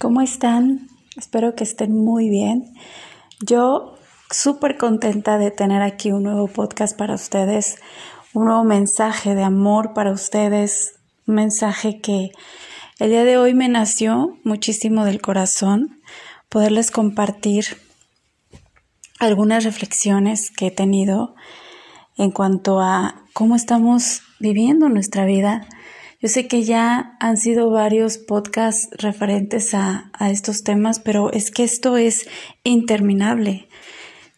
¿Cómo están? Espero que estén muy bien. Yo súper contenta de tener aquí un nuevo podcast para ustedes, un nuevo mensaje de amor para ustedes, un mensaje que el día de hoy me nació muchísimo del corazón, poderles compartir algunas reflexiones que he tenido en cuanto a cómo estamos viviendo nuestra vida yo sé que ya han sido varios podcasts referentes a, estos temas, pero es que esto es interminable,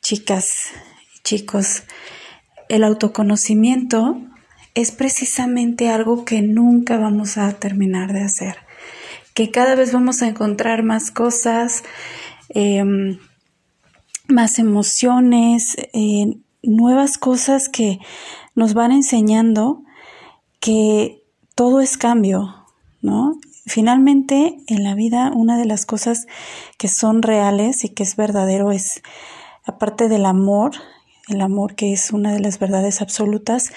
chicas chicos. El autoconocimiento es precisamente algo que nunca vamos a terminar de hacer, que cada vez vamos a encontrar más cosas, em, más emociones, eh, nuevas cosas que nos van enseñando que todo es cambio, ¿no? Finalmente, en la vida, una de las cosas que son reales y que es verdadero es, aparte del amor, el amor que es una de las verdades absolutas,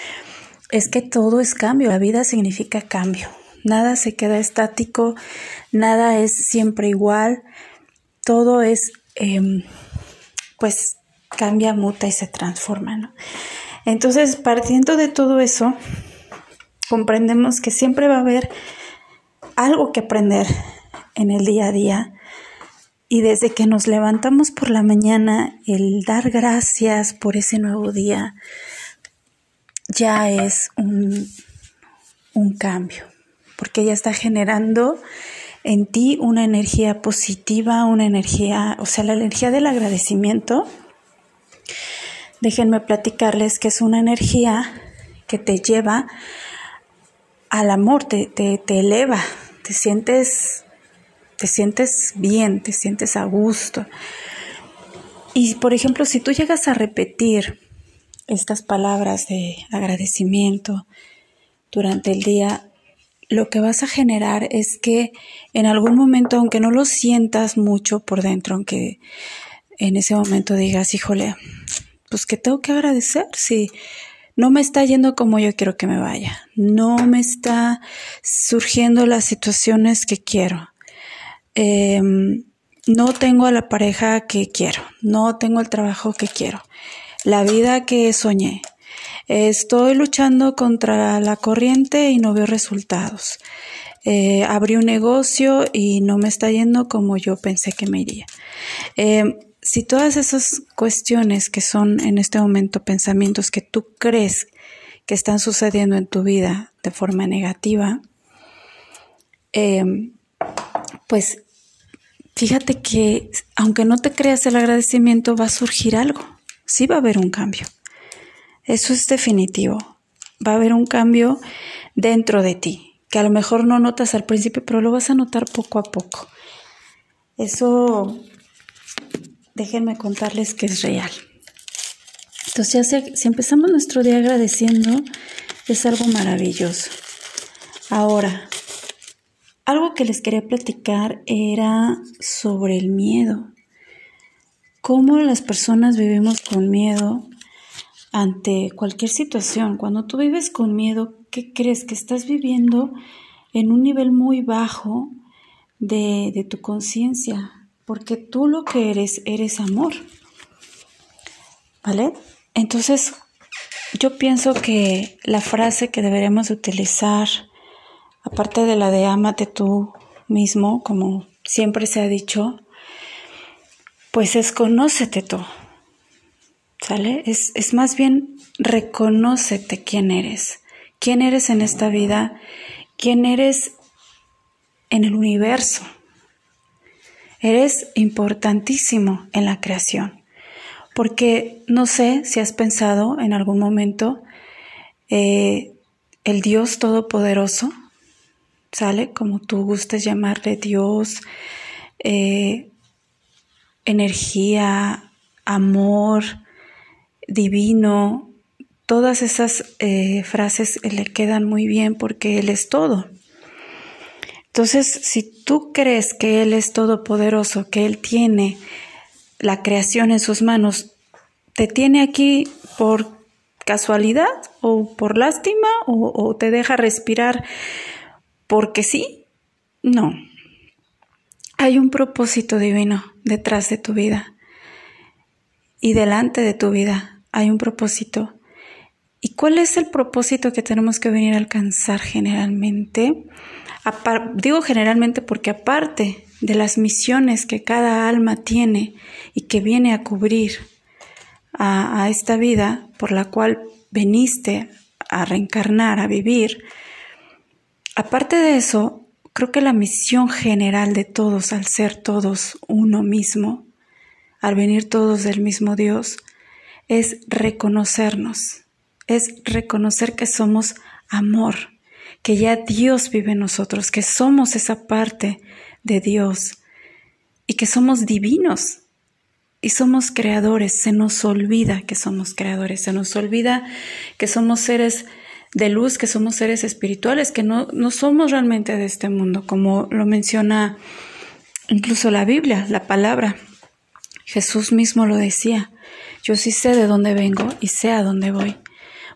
es que todo es cambio. La vida significa cambio. Nada se queda estático, nada es siempre igual, todo es, em, pues, cambia, muta y se transforma, ¿no? Entonces, partiendo de todo eso, comprendemos que siempre va a haber algo que aprender en el día a día. Y desde que nos levantamos por la mañana, el dar gracias por ese nuevo día ya es un, un cambio, porque ya está generando en ti una energía positiva, una energía, o sea, la energía del agradecimiento. Déjenme platicarles que es una energía que te lleva al amor, te, te, eleva, te sientes, te sientes bien, te sientes a gusto. Y por ejemplo, si tú llegas a repetir estas palabras de agradecimiento durante el día, lo que vas a generar es que en algún momento, aunque no lo sientas mucho por dentro, aunque en ese momento digas, híjole, pues que tengo que agradecer si no me está yendo como yo quiero que me vaya, no me está surgiendo las situaciones que quiero, em, no tengo a la pareja que quiero, no tengo el trabajo que quiero, la vida que soñé. Estoy luchando contra la corriente y no veo resultados. Eh, abrí un negocio y no me está yendo como yo pensé que me iría. Em, si todas esas cuestiones que son en este momento pensamientos que tú crees que están sucediendo en tu vida de forma negativa, em, pues fíjate que aunque no te creas el agradecimiento, va a surgir algo, sí va a haber un cambio. Eso es definitivo. Va a haber un cambio dentro de ti, que a lo mejor no notas al principio, pero lo vas a notar poco a poco. Eso déjenme contarles que es real. Entonces, ya si empezamos nuestro día agradeciendo, es algo maravilloso. Ahora, algo que les quería platicar era sobre el miedo. Cómo las personas vivimos con miedo ante cualquier situación. Cuando tú vives con miedo, ¿qué crees? Que estás viviendo en un nivel muy bajo de tu conciencia, porque tú lo que eres, eres amor. ¿Vale? Entonces, yo pienso que la frase que deberíamos utilizar, aparte de la de ámate tú mismo, como siempre se ha dicho, pues es conócete tú. ¿Sale? Es, es más bien reconócete quién eres, quién eres en esta vida, quién eres en el universo. Eres importantísimo en la creación, porque no sé si has pensado en algún momento eh, el Dios Todopoderoso, ¿sale? Como tú gustes llamarle Dios, eh, energía, amor, divino, todas esas eh, frases le quedan muy bien porque Él es todo. Entonces, si tú crees que Él es todopoderoso, que Él tiene la creación en sus manos, ¿te tiene aquí por casualidad o por lástima o, te deja respirar porque sí? No. hay un propósito divino detrás de tu vida y delante de tu vida hay un propósito. ¿Y cuál es el propósito que tenemos que venir a alcanzar generalmente? digo generalmente porque aparte de las misiones que cada alma tiene y que viene a cubrir a, a esta vida por la cual veniste a reencarnar, a vivir, aparte de eso, creo que la misión general de todos, al ser todos uno mismo, al venir todos del mismo Dios, es reconocernos, es reconocer que somos amor, que ya Dios vive en nosotros, que somos esa parte de Dios y que somos divinos y somos creadores. Se nos olvida que somos creadores, se nos olvida que somos seres de luz, que somos seres espirituales, que no, no somos realmente de este mundo, como lo menciona incluso la Biblia, la palabra. Jesús mismo lo decía, yo sí sé de dónde vengo y sé a dónde voy,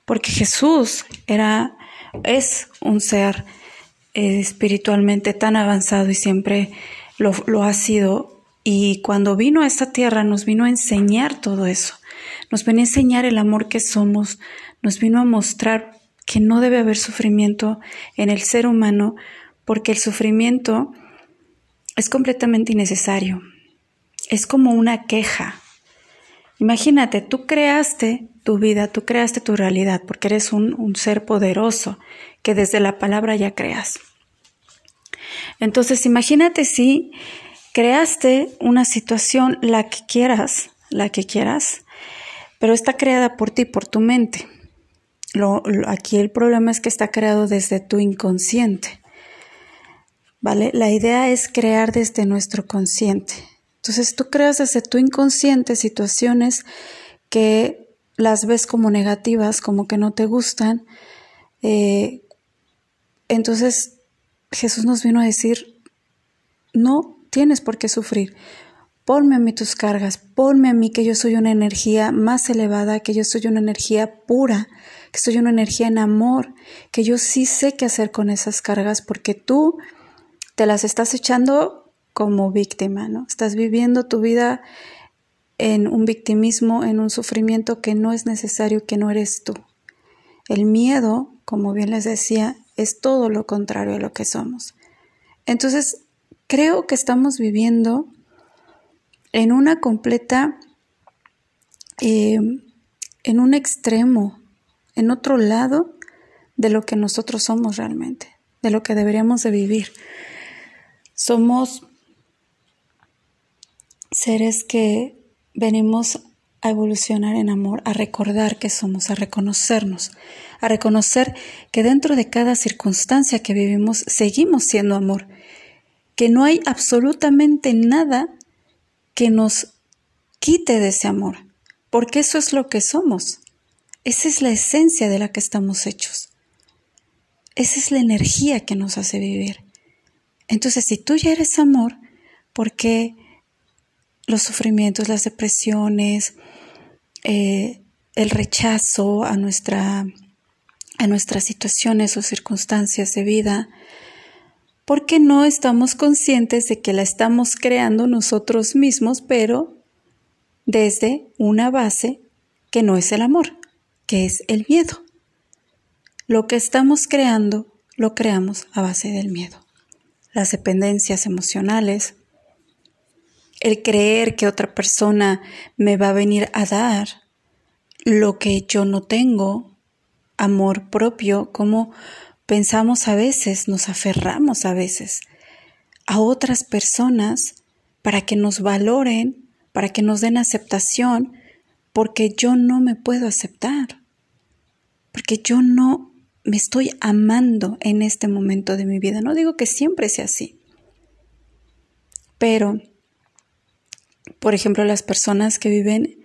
porque Jesús era, es un ser eh, espiritualmente tan avanzado y siempre lo, lo ha sido, y cuando vino a esta tierra nos vino a enseñar todo eso, nos vino a enseñar el amor que somos, nos vino a mostrar que no debe haber sufrimiento en el ser humano, porque el sufrimiento es completamente innecesario. Es como una queja. Imagínate, tú creaste tu vida, tú creaste tu realidad, porque eres un, ser poderoso que desde la palabra ya creas. Entonces, imagínate si creaste una situación, la que quieras, la que quieras, pero está creada por ti, por tu mente. aquí el problema es que está creado desde tu inconsciente. ¿Vale? La idea es crear desde nuestro consciente. Entonces tú creas desde tu inconsciente situaciones que las ves como negativas, como que no te gustan. Eh, entonces Jesús nos vino a decir, no tienes por qué sufrir. Ponme a mí tus cargas, ponme a mí que yo soy una energía más elevada, que yo soy una energía pura, que soy una energía en amor, que yo sí sé qué hacer con esas cargas porque tú te las estás echando como víctima, ¿no? Estás viviendo tu vida en un victimismo, en un sufrimiento que no es necesario, que no eres tú. El miedo, como bien les decía, es todo lo contrario a lo que somos. Entonces, creo que estamos viviendo en una completa, em, en un extremo, en otro lado de lo que nosotros somos realmente, de lo que deberíamos de vivir. Somos seres que venimos a evolucionar en amor, a recordar que somos, a reconocernos, a reconocer que dentro de cada circunstancia que vivimos seguimos siendo amor, que no hay absolutamente nada que nos quite de ese amor, porque eso es lo que somos. Esa es la esencia de la que estamos hechos. Esa es la energía que nos hace vivir. Entonces, si tú ya eres amor, ¿por qué los sufrimientos, las depresiones, eh, el rechazo a, nuestra, a nuestras situaciones o circunstancias de vida, porque no estamos conscientes de que la estamos creando nosotros mismos, pero desde una base que no es el amor, que es el miedo. Lo que estamos creando lo creamos a base del miedo. Las dependencias emocionales, el creer que otra persona me va a venir a dar lo que yo no tengo, amor propio, como pensamos a veces, nos aferramos a veces a otras personas para que nos valoren, para que nos den aceptación, porque yo no me puedo aceptar, porque yo no me estoy amando en este momento de mi vida. No digo que siempre sea así, pero por ejemplo, las personas que viven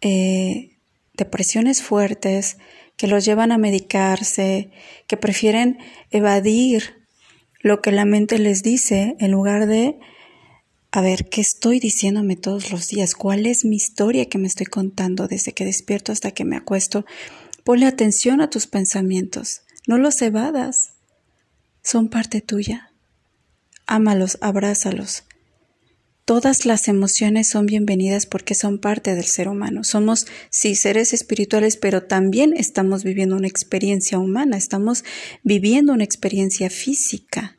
eh, depresiones fuertes, que los llevan a medicarse, que prefieren evadir lo que la mente les dice en lugar de, a ver, ¿qué estoy diciéndome todos los días? ¿Cuál es mi historia que me estoy contando desde que despierto hasta que me acuesto? Ponle atención a tus pensamientos, no los evadas, son parte tuya. Ámalos, abrázalos, todas las emociones son bienvenidas porque son parte del ser humano. Somos, sí, seres espirituales, pero también estamos viviendo una experiencia humana, estamos viviendo una experiencia física.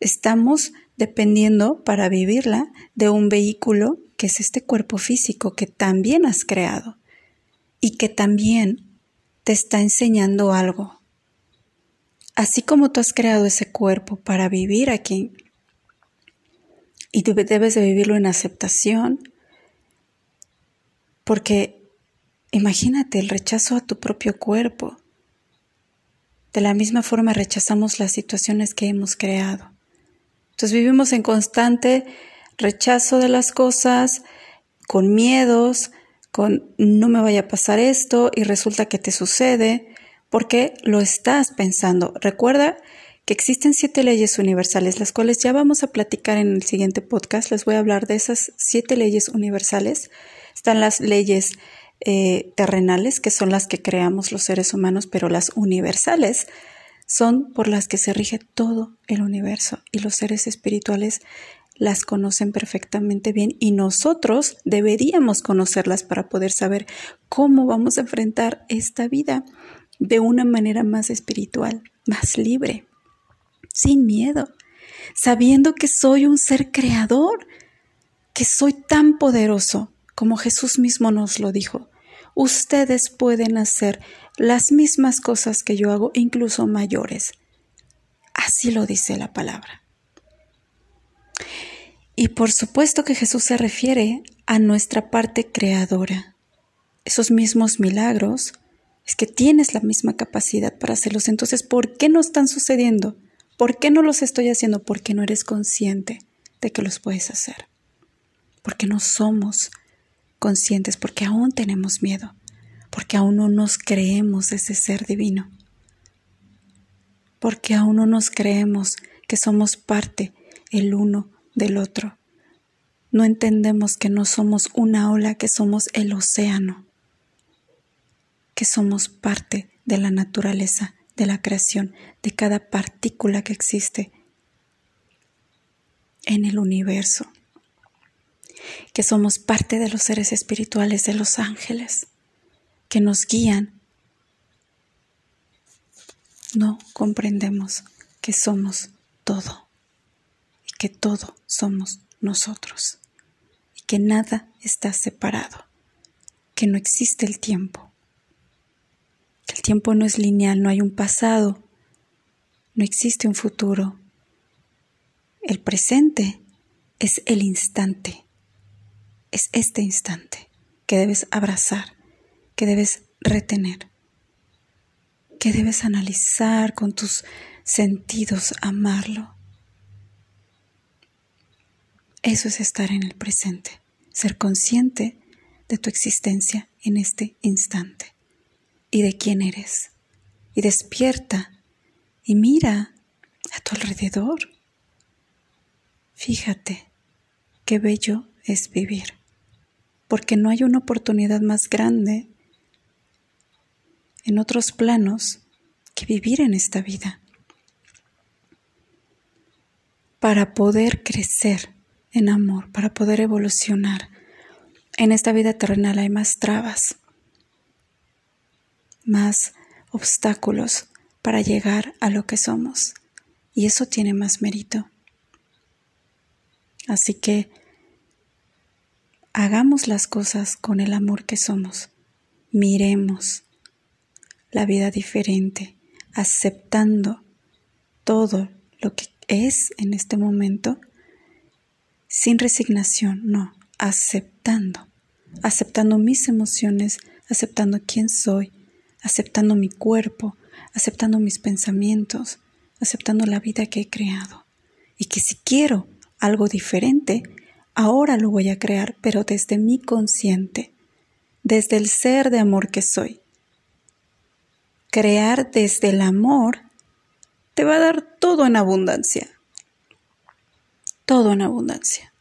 Estamos dependiendo para vivirla de un vehículo que es este cuerpo físico que también has creado y que también te está enseñando algo. Así como tú has creado ese cuerpo para vivir aquí y debes de vivirlo en aceptación, porque imagínate el rechazo a tu propio cuerpo. De la misma forma rechazamos las situaciones que hemos creado. Entonces vivimos en constante rechazo de las cosas, con miedos, con no me vaya a pasar esto y resulta que te sucede porque lo estás pensando. Recuerda que existen siete leyes universales, las cuales ya vamos a platicar en el siguiente podcast. Les voy a hablar de esas siete leyes universales. Están las leyes eh, terrenales, que son las que creamos los seres humanos, pero las universales son por las que se rige todo el universo y los seres espirituales las conocen perfectamente bien y nosotros deberíamos conocerlas para poder saber cómo vamos a enfrentar esta vida de una manera más espiritual, más libre, sin miedo, sabiendo que soy un ser creador, que soy tan poderoso como Jesús mismo nos lo dijo. Ustedes pueden hacer las mismas cosas que yo hago, incluso mayores. Así lo dice la palabra. Y por supuesto que Jesús se refiere a nuestra parte creadora. Esos mismos milagros es que tienes la misma capacidad para hacerlos. Entonces, ¿por qué no están sucediendo? ¿Por qué no los estoy haciendo? Porque no eres consciente de que los puedes hacer. Porque no somos conscientes, porque aún tenemos miedo, porque aún no nos creemos ese ser divino, porque aún no nos creemos que somos parte el uno del otro. No entendemos que no somos una ola, que somos el océano, que somos parte de la naturaleza, de la creación, de cada partícula que existe en el universo, que somos parte de los seres espirituales, de los ángeles, que nos guían. No comprendemos que somos todo que todo somos nosotros y que nada está separado, que no existe el tiempo, el tiempo no es lineal, no hay un pasado, no existe un futuro. El presente es el instante, es este instante que debes abrazar, que debes retener, que debes analizar con tus sentidos, amarlo eso es estar en el presente, ser consciente de tu existencia en este instante y de quién eres. Y despierta y mira a tu alrededor. Fíjate qué bello es vivir, porque no hay una oportunidad más grande en otros planos que vivir en esta vida para poder crecer en amor para poder evolucionar. En esta vida terrenal hay más trabas, más obstáculos para llegar a lo que somos. Y eso tiene más mérito. Así que hagamos las cosas con el amor que somos. Miremos la vida diferente, aceptando todo lo que es en este momento sin resignación, no, aceptando, aceptando mis emociones, aceptando quién soy, aceptando mi cuerpo, aceptando mis pensamientos, aceptando la vida que he creado. Y que si quiero algo diferente, ahora lo voy a crear, pero desde mi consciente, desde el ser de amor que soy. Crear desde el amor te va a dar todo en abundancia todo en abundancia.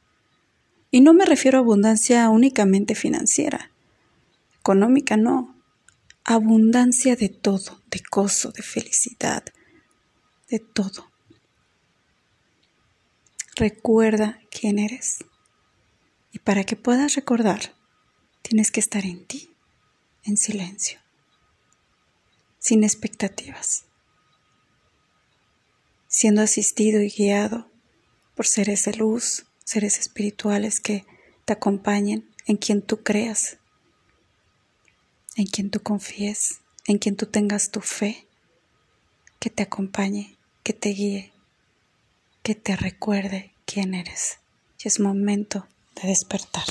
Y no me refiero a abundancia únicamente financiera, económica no, abundancia de todo, de gozo, de felicidad, de todo. Recuerda quién eres, Y para que puedas recordar, tienes que estar en ti, en silencio, sin expectativas, siendo asistido y guiado por seres de luz, seres espirituales que te acompañen en quien tú creas, en quien tú confíes, en quien tú tengas tu fe, que te acompañe, que te guíe, que te recuerde quién eres. Y es momento de despertar.